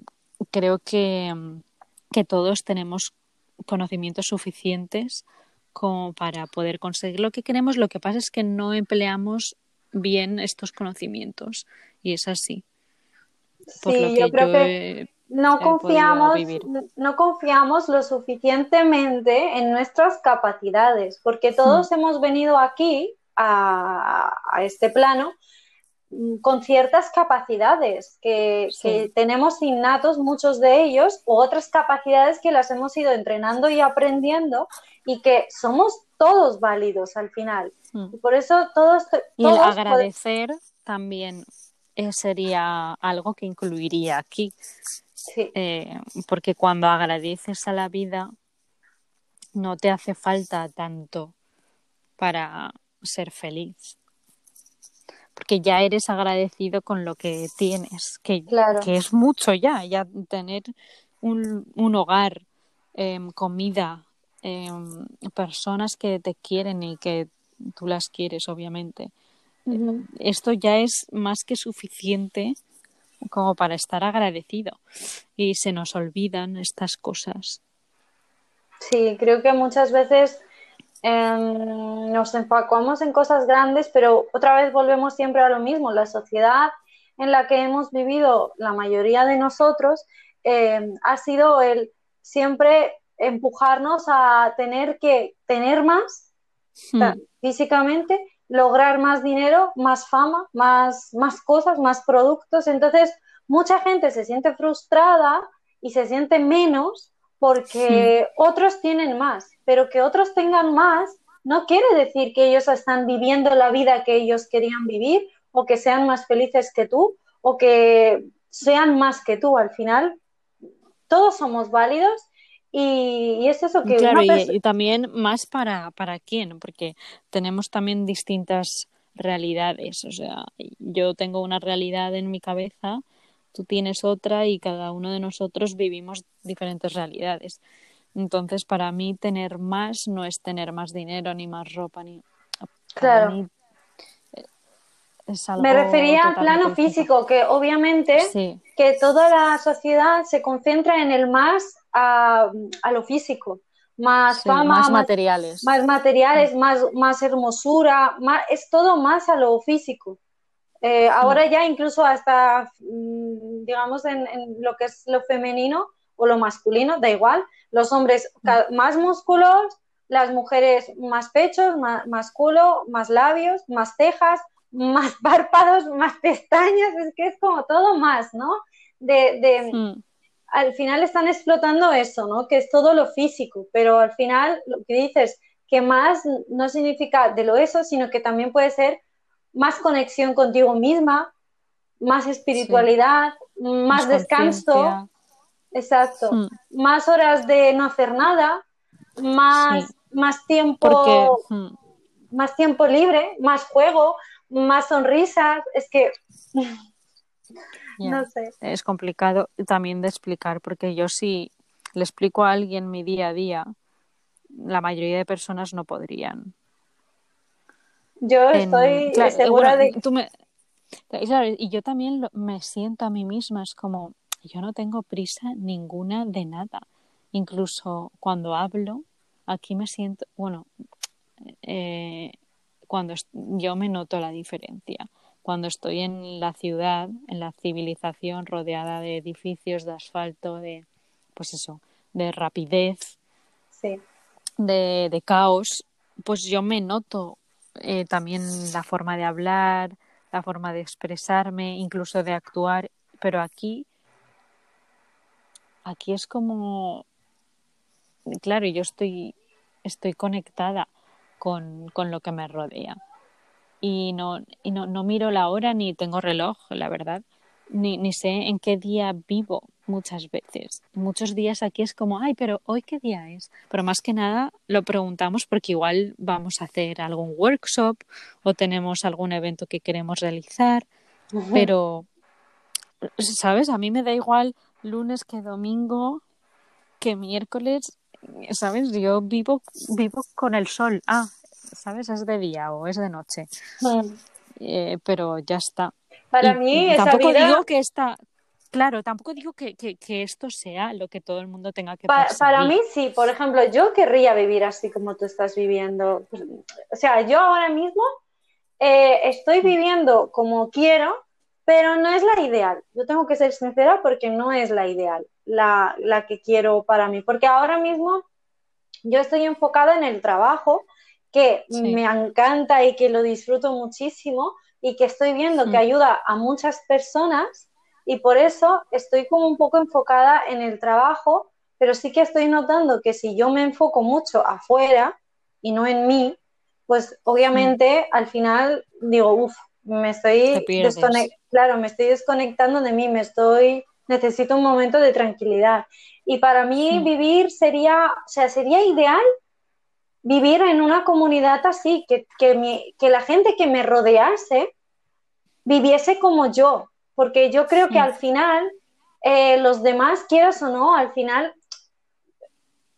creo que, que todos tenemos conocimientos suficientes como para poder conseguir lo que queremos. Lo que pasa es que no empleamos bien estos conocimientos y es así. Por sí, lo que yo creo que he- no he confiamos, no confiamos lo suficientemente en nuestras capacidades, porque todos hemos venido aquí a, a este plano mm, con ciertas capacidades que, Sí. que tenemos innatos, muchos de ellos, u otras capacidades que las hemos ido entrenando y aprendiendo y que somos todos válidos al final. Mm. Y por eso todos, Y el todos agradecer también sería algo que incluiría aquí, Sí, eh, porque cuando agradeces a la vida no te hace falta tanto para ser feliz, porque ya eres agradecido con lo que tienes, que, Claro. que es mucho ya, ya tener un, un hogar, em, comida, em, personas que te quieren y que tú las quieres, obviamente Esto ya es más que suficiente como para estar agradecido y se nos olvidan estas cosas. Sí, creo que muchas veces em, nos enfocamos en cosas grandes, pero otra vez volvemos siempre a lo mismo. La sociedad en la que hemos vivido la mayoría de nosotros em, ha sido el siempre empujarnos a tener que tener más o sea, Mm, físicamente, lograr más dinero, más fama, más, más cosas, más productos. Entonces, mucha gente se siente frustrada y se siente menos porque otros tienen más, pero que otros tengan más no quiere decir que ellos están viviendo la vida que ellos querían vivir o que sean más felices que tú o que sean más que tú. Al final, todos somos válidos y, y es eso que Claro, una y, también más para, para quién, porque tenemos también distintas realidades. O sea, yo tengo una realidad en mi cabeza, tú tienes otra y cada uno de nosotros vivimos diferentes realidades. Entonces, para mí, tener más no es tener más dinero, ni más ropa, ni. Para Claro. mí, es algo Me refería al plano físico, que obviamente Sí, que toda la sociedad se concentra en el más a, a lo físico, más sí, fama, más materiales. más materiales, más, más hermosura, más, es todo más a lo físico. Eh, ahora ya incluso hasta, mm, digamos, en, en lo que es lo femenino o lo masculino, da igual, los hombres ca- más músculos, las mujeres más pechos, más, más culo, más labios, más cejas, más párpados, más pestañas, es que es como todo más, ¿no? De, de al final están explotando eso, ¿no? Que es todo lo físico, pero al final lo que dices, que más no significa de lo eso, sino que también puede ser más conexión contigo misma, más espiritualidad, más más descanso, exacto, más horas de no hacer nada, más, más tiempo, más tiempo libre, más juego, más sonrisas, es que no sé. es complicado también de explicar, porque yo si le explico a alguien mi día a día, la mayoría de personas no podrían. Yo En- estoy claro, segura bueno, de tú me- y claro, y yo también lo- me siento a mí misma, es como, yo no tengo prisa ninguna de nada. Incluso cuando hablo, aquí me siento, bueno, eh, cuando yo me noto la diferencia. Cuando estoy en la ciudad, en la civilización, rodeada de edificios, de asfalto, de, pues eso, de rapidez, sí. de, de caos, pues yo me noto eh, también la forma de hablar, la forma de expresarme, incluso de actuar, pero aquí, aquí es como, claro, yo estoy, estoy conectada con, con lo que me rodea y no, y no, no miro la hora ni tengo reloj, la verdad, ni, ni sé en qué día vivo muchas veces. Muchos días aquí es como, ay, pero hoy qué día es. Pero más que nada lo preguntamos porque igual vamos a hacer algún workshop o tenemos algún evento que queremos realizar, pero, ¿sabes? A mí me da igual lunes que domingo, que miércoles, ¿sabes? Yo vivo, vivo con el sol. Ah, ¿sabes? Es de día o es de noche. Mm. Eh, pero ya está. Para Y mí esa tampoco vida, digo que esta, claro, tampoco digo que, que, que esto sea lo que todo el mundo tenga que pa- para perseguir. mí sí, por ejemplo, yo querría vivir así como tú estás viviendo. Pues, O sea, yo ahora mismo eh, estoy viviendo como quiero, pero no es la ideal. Yo tengo que ser sincera porque no es la ideal, la, la que quiero para mí. Porque ahora mismo yo estoy enfocada en el trabajo, que Sí. me encanta y que lo disfruto muchísimo y que estoy viendo que Mm. ayuda a muchas personas y por eso estoy como un poco enfocada en el trabajo, pero sí que estoy notando que si yo me enfoco mucho afuera y no en mí, pues obviamente al final digo, uff, me estoy claro, me estoy desconectando de mí, me estoy necesito un momento de tranquilidad. Y para mí vivir sería, o sea, sería ideal vivir en una comunidad así, que, que, mi- que la gente que me rodease viviese como yo, porque yo creo que al final eh, los demás, quieras o no, al final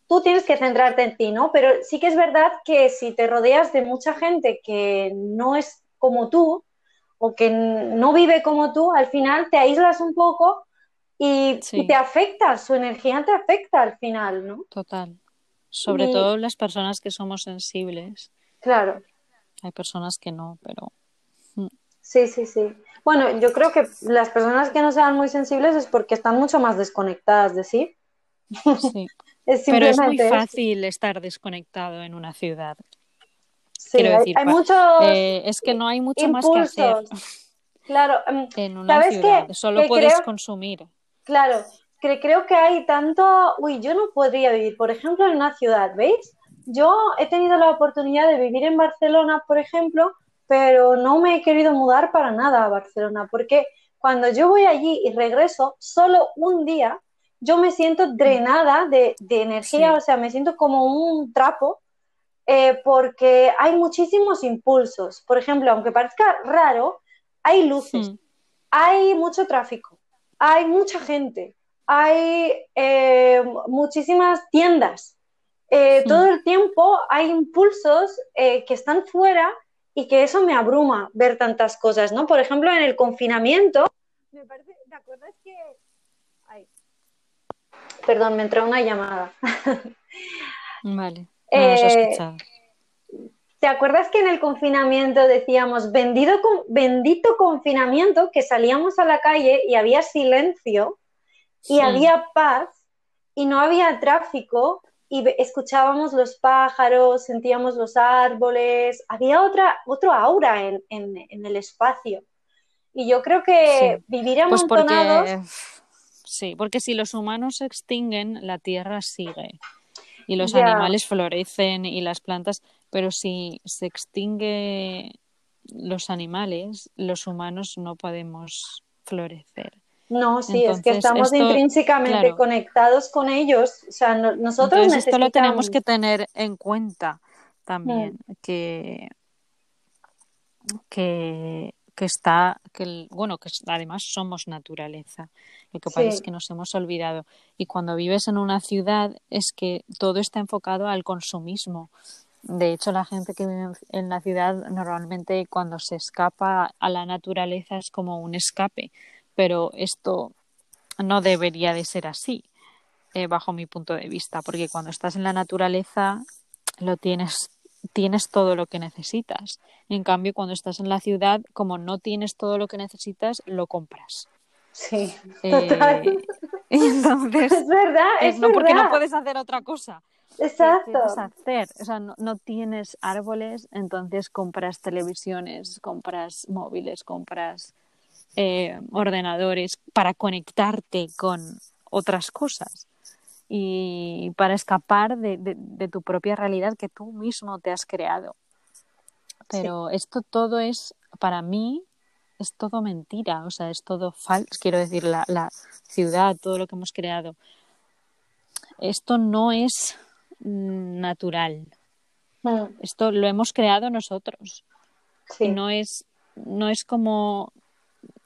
tú tienes que centrarte en ti, ¿no? Pero sí que es verdad que si te rodeas de mucha gente que no es como tú o que no vive como tú, al final te aíslas un poco y, Sí. y te afecta, su energía te afecta al final, ¿no? Total. Sobre Y- todo las personas que somos sensibles. Claro. Hay personas que no, pero Sí, sí, sí. Bueno, yo creo que las personas que no sean muy sensibles es porque están mucho más desconectadas de sí. sí. *laughs* Es Pero es muy simplemente fácil estar desconectado en una ciudad. Sí, quiero decir, hay muchos Eh, es que no hay mucho más que hacer. Claro, em, *laughs* en una ¿sabes ciudad. qué? Solo Que puedes creo- consumir. Claro, que creo que hay tanto, uy, yo no podría vivir, por ejemplo, en una ciudad, ¿veis? Yo he tenido la oportunidad de vivir en Barcelona, por ejemplo, pero no me he querido mudar para nada a Barcelona, porque cuando yo voy allí y regreso solo un día, yo me siento drenada de, de energía, Sí. o sea, me siento como un trapo, eh, porque hay muchísimos impulsos. Por ejemplo, aunque parezca raro, hay luces, hay mucho tráfico, hay mucha gente, hay eh, muchísimas tiendas. Eh. Todo el tiempo hay impulsos eh, que están fuera y que eso me abruma ver tantas cosas, ¿no? Por ejemplo, en el confinamiento, me parece, ¿te acuerdas que... Perdón, me entró una llamada. *laughs* Vale. No Eh, escuchado. ¿Te acuerdas que en el confinamiento decíamos bendito, con- bendito confinamiento, que salíamos a la calle y había silencio y Sí. había paz y no había tráfico y escuchábamos los pájaros, sentíamos los árboles, había otra, otro aura en, el espacio. Y yo creo que vivir pues amontonados... sí, porque si los humanos se extinguen, la Tierra sigue. Y los animales florecen y las plantas, pero si se extingue los animales, los humanos no podemos florecer. No, sí, es que estamos intrínsecamente conectados con ellos. O sea, nosotros necesitamos... esto lo tenemos que tener en cuenta también, mm. que, que, está, que bueno, que además somos naturaleza. Lo que pasa es que nos hemos olvidado. Y cuando vives en una ciudad es que todo está enfocado al consumismo. De hecho, la gente que vive en la ciudad normalmente cuando se escapa a la naturaleza es como un escape pero esto no debería de ser así, eh, bajo mi punto de vista, porque cuando estás en la naturaleza lo tienes tienes todo lo que necesitas. En cambio, cuando estás en la ciudad, como no tienes todo lo que necesitas, lo compras. Sí, eh, total. *laughs* entonces, es verdad, es no porque no puedes hacer otra cosa. Exacto. hacer? O sea, no, no, tienes árboles, entonces compras televisiones, compras móviles, compras eh, ordenadores para conectarte con otras cosas y para escapar de, tu propia realidad que tú mismo te has creado. Pero esto todo es, para mí, es todo mentira, o sea, es todo falso, quiero decir, la, la, ciudad, todo lo que hemos creado. Esto no es natural. Mm. Esto lo hemos creado nosotros. no es, no es como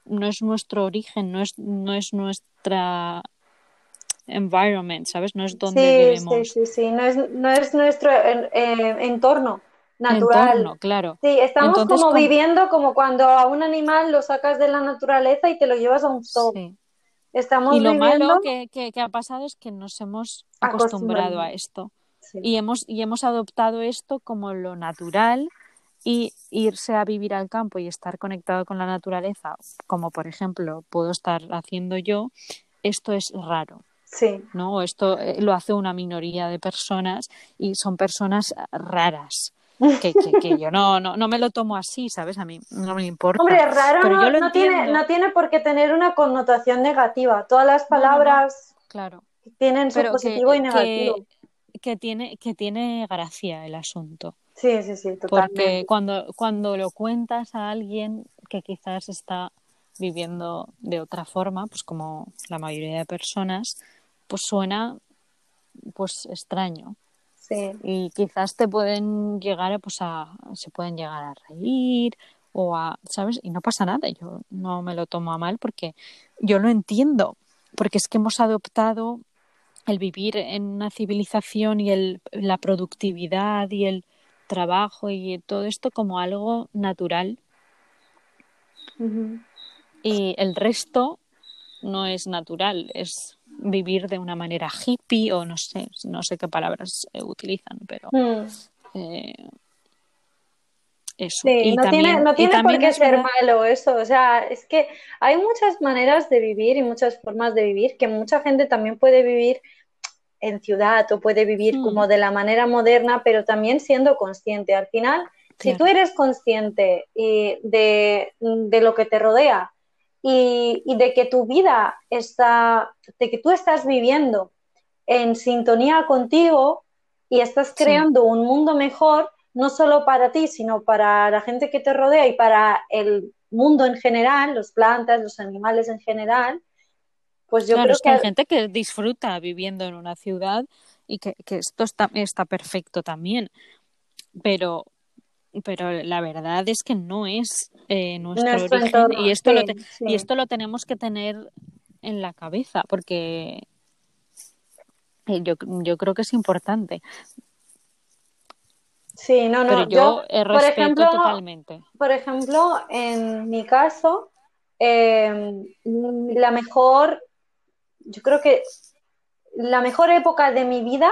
no es nuestro origen, no es, no es nuestra environment, ¿sabes? No es donde sí, vivimos. Sí, sí, sí, no es, no es nuestro entorno natural. Entorno, claro. Sí, estamos como viviendo como cuando a un animal lo sacas de la naturaleza y te lo llevas a un zoo. Sí. Estamos y lo malo que, que, ha pasado es que nos hemos acostumbrado a esto. Y, hemos, y hemos adoptado esto como lo natural y irse a vivir al campo y estar conectado con la naturaleza, como por ejemplo puedo estar haciendo yo, esto es raro. Sí. ¿no? Esto eh, lo hace una minoría de personas y son personas raras. Que, que, yo no, no, no, me lo tomo así, ¿sabes? A mí no me importa. Hombre, raro no, no, tiene, no tiene por qué tener una connotación negativa. Todas las palabras claro. tienen su positivo y negativo. Que, tiene, que tiene gracia el asunto. Sí, sí, sí, totalmente. Porque cuando, cuando lo cuentas a alguien que quizás está viviendo de otra forma, pues como la mayoría de personas, pues suena pues extraño. Sí. Y quizás te pueden llegar pues a se pueden llegar a reír o a, ¿sabes? Y no pasa nada, yo no me lo tomo a mal porque yo lo entiendo, porque es que hemos adoptado el vivir en una civilización y el, la productividad y el trabajo y todo esto como algo natural. Y el resto no es natural, es vivir de una manera hippie o no sé, no sé qué palabras utilizan, pero mm. eh, eso. Sí, no tiene, no tiene por qué ser malo eso, o sea, es que hay muchas maneras de vivir y muchas formas de vivir que mucha gente también puede vivir en ciudad o puede vivir mm. como de la manera moderna, pero también siendo consciente. Al final, si tú eres consciente de, lo que te rodea y, de que tu vida está, de que tú estás viviendo en sintonía contigo y estás creando un mundo mejor, no solo para ti, sino para la gente que te rodea y para el mundo en general, las plantas, los animales en general, pues yo creo que, hay gente que disfruta viviendo en una ciudad y que, esto está, está perfecto también. Pero, pero la verdad es que no es eh, nuestro, origen y esto, lo y esto lo tenemos que tener en la cabeza porque eh, yo, yo creo que es importante. Sí, no, no. Pero yo, respeto por ejemplo, totalmente. Por ejemplo, en mi caso, eh, la mejor yo creo que la mejor época de mi vida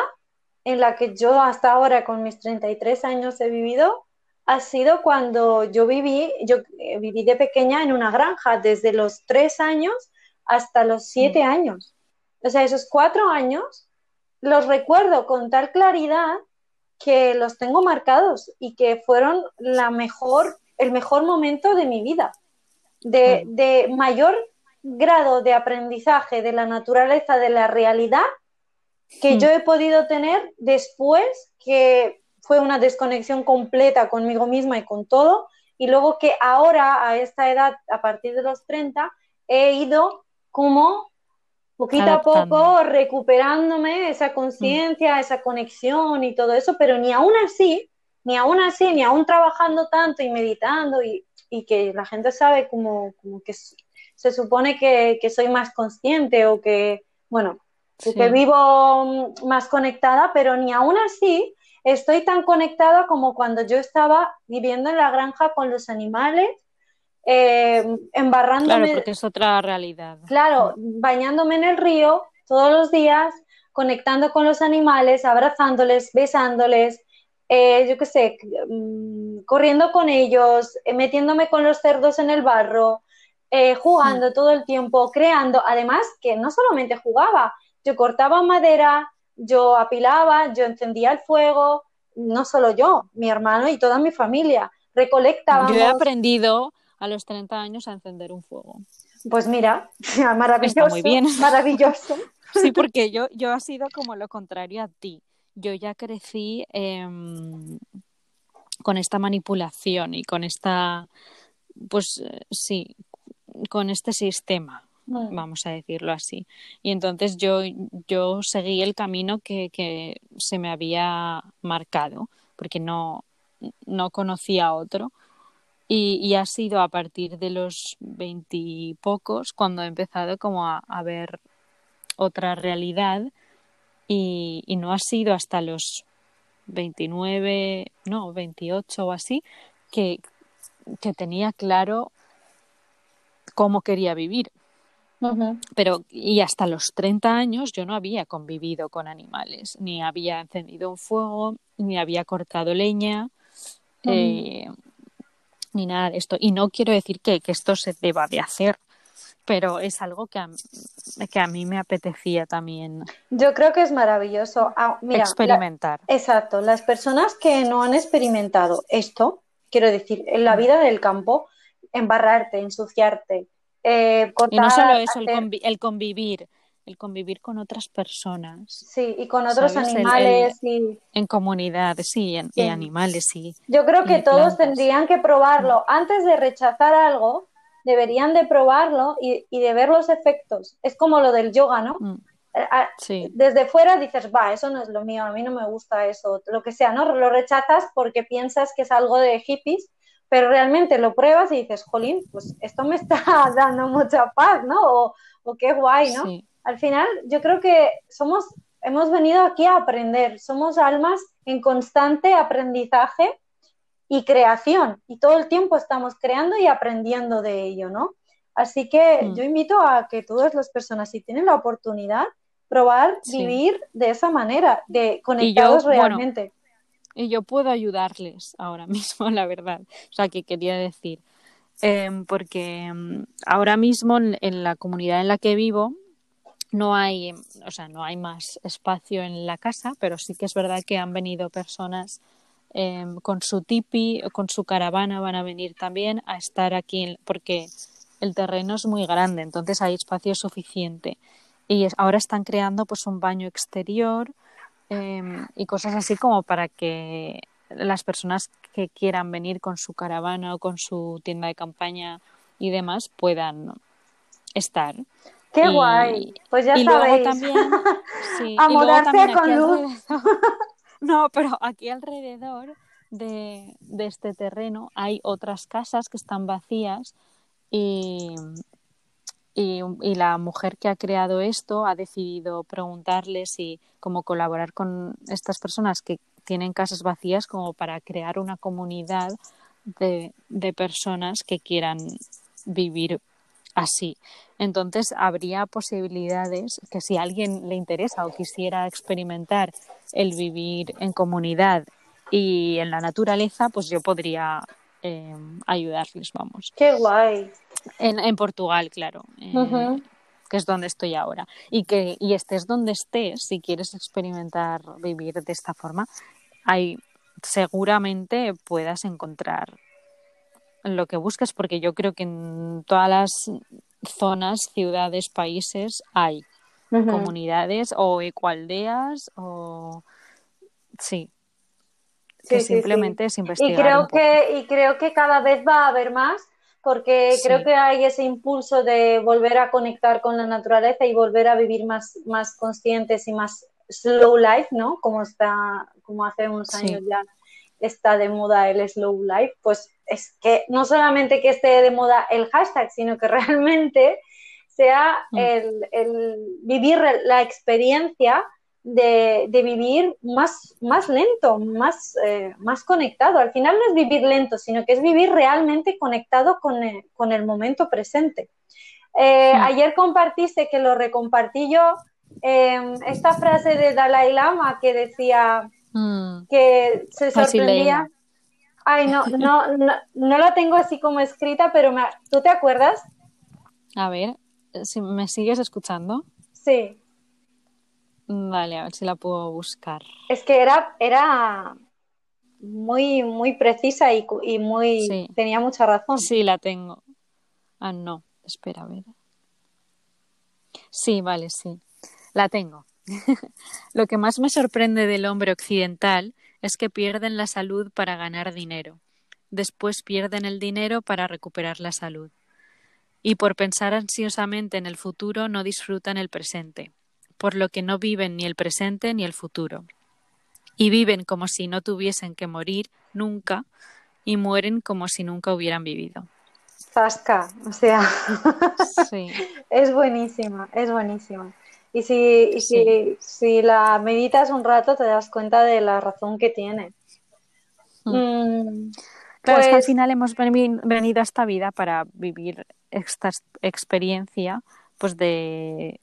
en la que yo hasta ahora con mis 33 años he vivido ha sido cuando yo viví, yo eh, viví de pequeña en una granja desde los 3 años hasta los 7 mm. años. O sea, esos cuatro años los recuerdo con tal claridad que los tengo marcados y que fueron la mejor, el mejor momento de mi vida, de, de mayor grado de aprendizaje de la naturaleza, de la realidad, que yo he podido tener después, que fue una desconexión completa conmigo misma y con todo, y luego que ahora, a esta edad, a partir de los 30, he ido como poquito a poco recuperándome esa conciencia, esa conexión y todo eso, pero ni aún así, ni aún así, ni aún trabajando tanto y meditando y, y que la gente sabe como, como que se supone que, que, soy más consciente o que, bueno, que vivo más conectada, pero ni aún así estoy tan conectada como cuando yo estaba viviendo en la granja con los animales eh, embarrándome. Claro, porque es otra realidad. Claro, bañándome en el río todos los días, conectando con los animales, abrazándoles, besándoles, eh, yo qué sé, mm, corriendo con ellos, eh, metiéndome con los cerdos en el barro, jugando todo el tiempo, creando. Además, que no solamente jugaba, yo cortaba madera, yo apilaba, yo encendía el fuego, no solo yo, mi hermano y toda mi familia. Recolectábamos. Yo he aprendido a los 30 años a encender un fuego. Pues mira, *laughs* maravilloso. muy bien. Maravilloso. *laughs* Sí, porque *laughs* yo, yo ha sido como lo contrario a ti. Yo ya crecí em, con esta manipulación y con esta, pues eh, sí, con este sistema, mm. vamos a decirlo así. Y entonces yo, yo seguí el camino que, que se me había marcado, porque no, no conocía otro. Y, ha sido a partir de los veintipocos cuando he empezado como a, ver otra realidad y, no ha sido hasta los 29, no, 28 o así, que, que tenía claro cómo quería vivir. Pero, y hasta los 30 años yo no había convivido con animales, ni había encendido un fuego, ni había cortado leña ni nada de esto. Y no quiero decir que, esto se deba de hacer, pero es algo que a, que a mí me apetecía también. Yo creo que es maravilloso ah, experimentar. exacto, las personas que no han experimentado esto, quiero decir, en la mm. vida del campo, embarrarte, ensuciarte, eh, cortar, y no solo eso, el, convivir, el convivir con otras personas. Sí, y con otros animales. En comunidad, sí, en, y animales, sí. Yo creo que todos tendrían que probarlo. Mm. Antes de rechazar algo, deberían de probarlo y, de ver los efectos. Es como lo del yoga, ¿no? Mm. Eh, desde fuera dices, va, eso no es lo mío, a mí no me gusta eso, lo que sea, ¿no? Lo rechazas porque piensas que es algo de hippies, pero realmente lo pruebas y dices, jolín, pues esto me está *laughs* dando mucha paz, ¿no? O, o qué guay, ¿no? Al final yo creo que somos, hemos venido aquí a aprender, somos almas en constante aprendizaje y creación y todo el tiempo estamos creando y aprendiendo de ello, ¿no? Así que mm. yo invito a que todas las personas, si tienen la oportunidad, probar vivir de esa manera, de conectados realmente. y yo puedo ayudarles ahora *laughs* mismo, la verdad. O sea, que quería decir, em, porque em, ahora mismo en, la comunidad en la que vivo no hay, o sea, no hay más espacio en la casa, pero sí que es verdad que han venido personas em, con su tipi, con su caravana, van a venir también a estar aquí, porque el terreno es muy grande, entonces hay espacio suficiente. Y ahora están creando pues un baño exterior em, y cosas así como para que las personas que quieran venir con su caravana o con su tienda de campaña y demás puedan estar. Qué guay. Pues ya sabéis. también, *laughs* sí, a mudarse con luz. *laughs* no, pero aquí alrededor de, este terreno hay otras casas que están vacías y, y, la mujer que ha creado esto ha decidido preguntarles y cómo colaborar con estas personas que tienen casas vacías como para crear una comunidad de, de personas que quieran vivir así. Entonces, habría posibilidades que si a alguien le interesa o quisiera experimentar el vivir en comunidad y en la naturaleza, pues yo podría em, ayudarles, vamos. Qué guay. En, Portugal, claro. Eh, que es donde estoy ahora. Y que y estés donde estés, si quieres experimentar vivir de esta forma, hay seguramente puedas encontrar lo que buscas, porque yo creo que en todas las zonas, ciudades, países hay comunidades o ecoaldeas o sí que simplemente es investigar y creo que y creo que cada vez va a haber más porque creo que hay ese impulso de volver a conectar con la naturaleza y volver a vivir más, más conscientes y más slow life, ¿no? Como está, como hace unos años ya está de moda el slow life, pues es que no solamente que esté de moda el hashtag, sino que *laughs* realmente sea mm. el, vivir la experiencia de, vivir más, más lento, más, eh, más conectado. Al final no es vivir lento, sino que es vivir realmente conectado con el, momento presente. Eh, mm. Ayer compartiste, que lo recompartí yo, em, esta frase de Dalai Lama que decía mm. que se sorprendía. Ay, *laughs* no, no, no, no, la tengo así como escrita, pero ¿tú te acuerdas? A ver, si me sigues escuchando. Sí. Vale, a ver si la puedo buscar. Es que era, era muy, muy precisa y, y muy tenía mucha razón. Sí, la tengo. Ah, no, espera, a ver. Sí, vale, sí. La tengo. *laughs* Lo que más me sorprende del hombre occidental es que pierden la salud para ganar dinero. Después pierden el dinero para recuperar la salud. Y por pensar ansiosamente en el futuro no disfrutan el presente por lo que no viven ni el presente ni el futuro. Y viven como si no tuviesen que morir nunca y mueren como si nunca hubieran vivido. Zasca, o sea, *laughs* es buenísima, es buenísima. Y, si, si, si, la meditas un rato te das cuenta de la razón que tiene. Mm. Mm, claro, es que al pues final hemos venido a esta vida para vivir esta experiencia pues de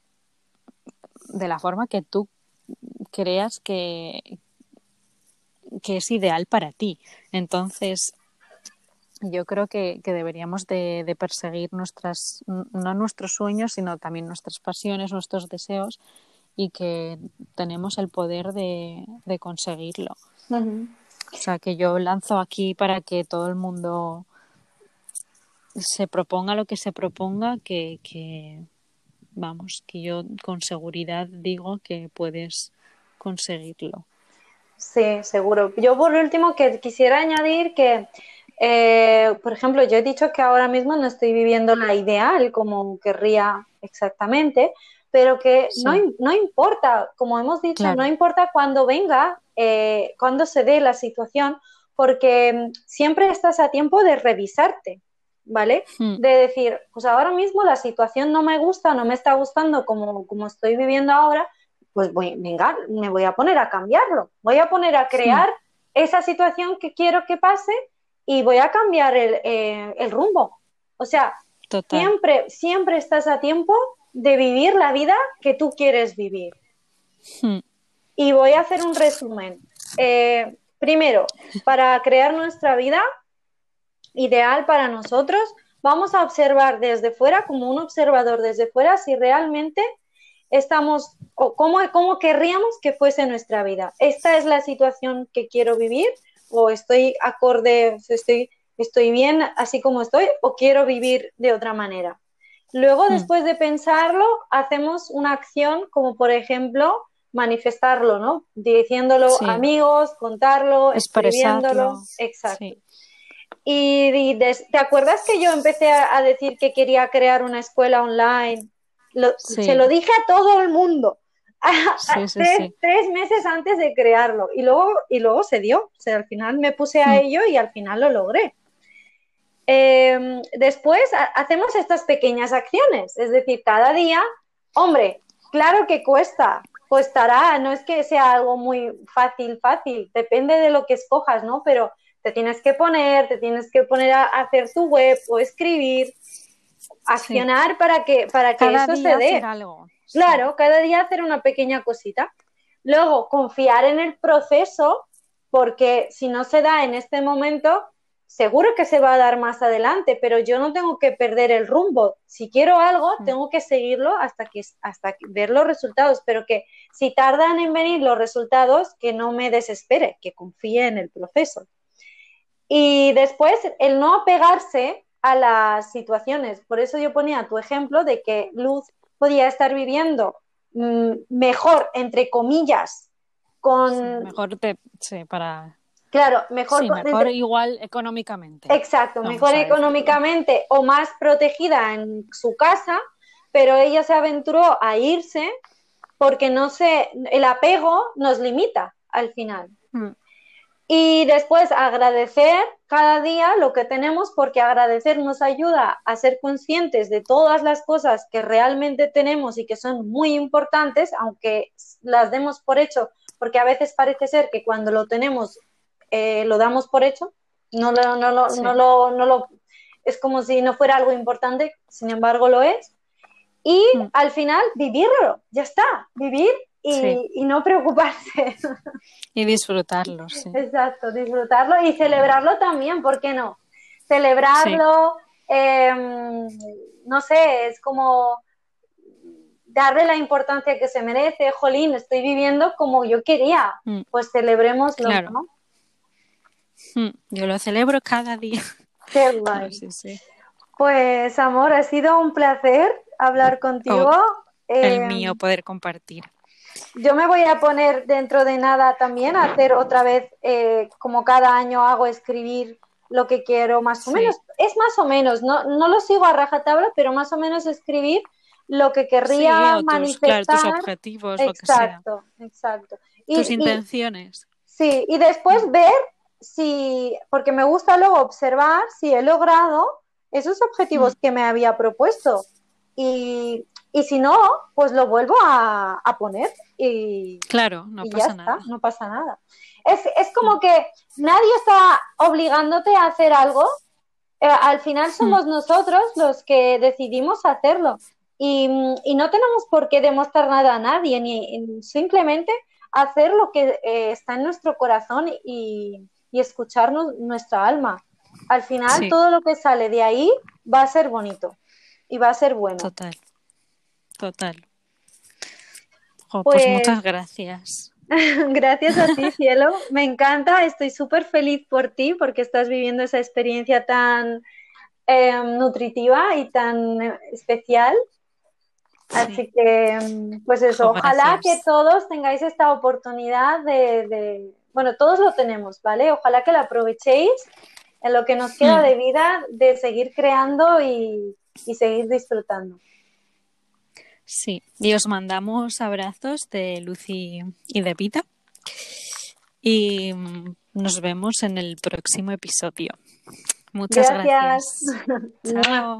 de la forma que tú creas que, que es ideal para ti. Entonces, yo creo que, deberíamos de, perseguir nuestras, no nuestros sueños, sino también nuestras pasiones, nuestros deseos y que tenemos el poder de, conseguirlo. O sea, que yo lanzo aquí para que todo el mundo se proponga lo que se proponga, que, que, vamos, que yo con seguridad digo que puedes conseguirlo. Sí, seguro. Yo por último que quisiera añadir que, eh, por ejemplo, yo he dicho que ahora mismo no estoy viviendo la ideal como querría exactamente, pero que no, no, importa, como hemos dicho, no importa cuándo venga, eh, cuándo se dé la situación, porque siempre estás a tiempo de revisarte. ¿vale? Hmm. De decir, pues ahora mismo la situación no me gusta, no me está gustando como, como estoy viviendo ahora, pues voy, venga, me voy a poner a cambiarlo, voy a poner a crear esa situación que quiero que pase y voy a cambiar el, eh, rumbo. O sea, siempre, siempre estás a tiempo de vivir la vida que tú quieres vivir. Hmm. Y voy a hacer un resumen. Eh, primero, para crear nuestra vida ideal para nosotros, vamos a observar desde fuera, como un observador desde fuera, si realmente estamos, o cómo, cómo querríamos que fuese nuestra vida. Esta es la situación que quiero vivir, o estoy acorde, estoy, estoy bien así como estoy, o quiero vivir de otra manera. Luego, hmm. después de pensarlo, hacemos una acción como, por ejemplo, manifestarlo, ¿no? Diciéndolo a amigos, contarlo, escribiéndolo. Exacto. Y, ¿te acuerdas que yo empecé a, decir que quería crear una escuela online? Se lo dije a todo el mundo. *laughs* tres, meses antes de crearlo y luego, y luego se dio. O sea, al final me puse a mm. ello y al final lo logré. Em, después hacemos estas pequeñas acciones, es decir, cada día, hombre, claro que cuesta, costará, no es que sea algo muy fácil, fácil, depende de lo que escojas, ¿no? Pero te tienes que poner, te tienes que poner a hacer tu web o escribir, accionar para que, para que eso se dé. Claro, cada día hacer una pequeña cosita. Luego, confiar en el proceso, porque si no se da en este momento, seguro que se va a dar más adelante, pero yo no tengo que perder el rumbo. Si quiero algo, Mm. tengo que seguirlo hasta que hasta que- ver los resultados, pero que si tardan en venir los resultados, que no me desespere, que confíe en el proceso. Y después, el no apegarse a las situaciones. Por eso yo ponía tu ejemplo de que Luz podía estar viviendo mm, mejor, entre comillas, con... Mejor te, sí, para Claro, mejor, sí, mejor entre- igual económicamente. Exacto, Vamos mejor económicamente o más protegida en su casa, pero ella se aventuró a irse porque no sé, el apego nos limita al final. Mm, Y después agradecer cada día lo que tenemos porque agradecer nos ayuda a ser conscientes de todas las cosas que realmente tenemos y que son muy importantes, aunque las demos por hecho, porque a veces parece ser que cuando lo tenemos eh, lo damos por hecho, no lo, no, lo, Sí. no, lo, no lo- es como si no fuera algo importante, sin embargo lo es. Y Mm. al final vivirlo, ya está, vivir y, Sí. y no preocuparse. Y disfrutarlo, sí. Exacto, disfrutarlo y celebrarlo también, ¿por qué no? Celebrarlo, em, no sé, es como darle la importancia que se merece. Jolín, estoy viviendo como yo quería, Mm. pues celebrémoslo, Claro. ¿no? Mm, Yo lo celebro cada día. Qué guay. *laughs* Sí, sí. Pues, amor, ha sido un placer hablar contigo. El Em, mío poder compartir. Yo me voy a poner dentro de nada también a hacer otra vez, eh, como cada año hago, escribir lo que quiero, más o Sí. menos. Es más o menos, no, no lo sigo a rajatabla, pero más o menos escribir lo que querría tus, manifestar. claro, tus objetivos, lo que sea. exacto, exacto. Y, Tus y- intenciones. sí, y después ver si, porque me gusta luego observar si he logrado esos objetivos Mm. que me había propuesto. Y, y si no, pues lo vuelvo a, a poner y, Claro, no y pasa ya nada. está, no pasa nada. Es, es como que nadie está obligándote a hacer algo. eh, al final somos nosotros los que decidimos hacerlo. Y, y no tenemos por qué demostrar nada a nadie, ni ni simplemente hacer lo que eh, está en nuestro corazón y, y escucharnos nuestra alma. Al final, Sí. todo lo que sale de ahí va a ser bonito y va a ser bueno. Total. Total. Jo, pues, Pues- muchas gracias. *laughs* Gracias a ti, cielo. Me encanta, estoy súper feliz por ti porque estás viviendo esa experiencia tan eh, nutritiva y tan eh, especial. Así Sí. que, mm, pues eso, Jo, ojalá que todos tengáis esta oportunidad de, de- bueno, todos lo tenemos, ¿vale? Ojalá que la aprovechéis en lo que nos queda Mm. de vida, de seguir creando y, y seguir disfrutando. Sí, y os mandamos abrazos de Lucy y de Pita. Y nos vemos en el próximo episodio. Muchas Gracias. gracias. *laughs* Chao.